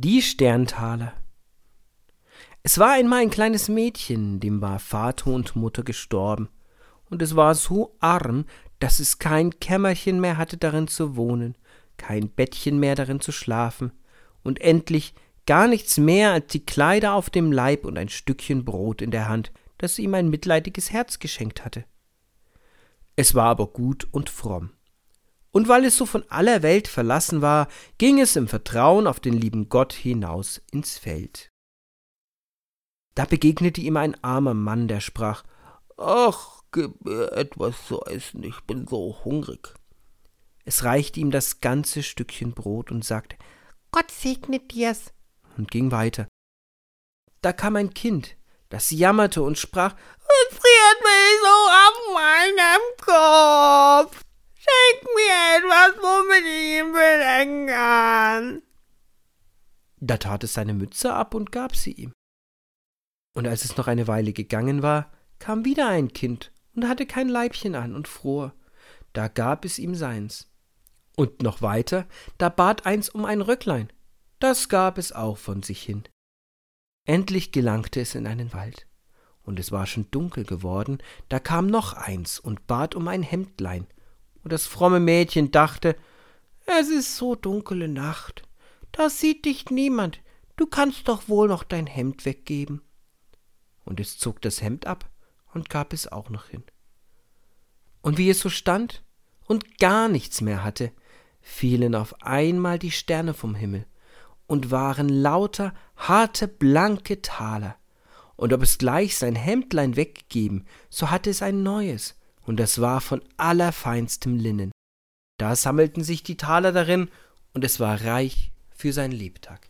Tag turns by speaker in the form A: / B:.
A: Die Sterntaler. Es war einmal ein kleines Mädchen, dem war Vater und Mutter gestorben, und es war so arm, dass es kein Kämmerchen mehr hatte darin zu wohnen, kein Bettchen mehr darin zu schlafen, und endlich gar nichts mehr als die Kleider auf dem Leib und ein Stückchen Brot in der Hand, das ihm ein mitleidiges Herz geschenkt hatte. Es war aber gut und fromm. Und weil es so von aller Welt verlassen war, ging es im Vertrauen auf den lieben Gott hinaus ins Feld. Da begegnete ihm ein armer Mann, der sprach Ach, gib mir etwas zu essen, ich bin so hungrig. Es reichte ihm das ganze Stückchen Brot und sagte Gott segne dir's und ging weiter. Da kam ein Kind, das jammerte und sprach Es friert mich so auf womit ich ihn bedecken kann. Da tat es seine Mütze ab und gab sie ihm. Und als es noch eine Weile gegangen war, kam wieder ein Kind und hatte kein Leibchen an und fror. Da gab es ihm seins. Und noch weiter, da bat eins um ein Röcklein. Das gab es auch von sich hin. Endlich gelangte es in einen Wald. Und es war schon dunkel geworden, da kam noch eins und bat um ein Hemdlein und das fromme Mädchen dachte, es ist so dunkele Nacht, da sieht dich niemand, du kannst doch wohl noch dein Hemd weggeben. Und es zog das Hemd ab und gab es auch noch hin. Und wie es so stand und gar nichts mehr hatte, fielen auf einmal die Sterne vom Himmel und waren lauter, harte, blanke Taler. Und ob es gleich sein Hemdlein weggegeben, so hatte es ein neues, und das war von allerfeinstem Linnen. Da sammelten sich die Taler darin, und es war reich für sein Lebtag.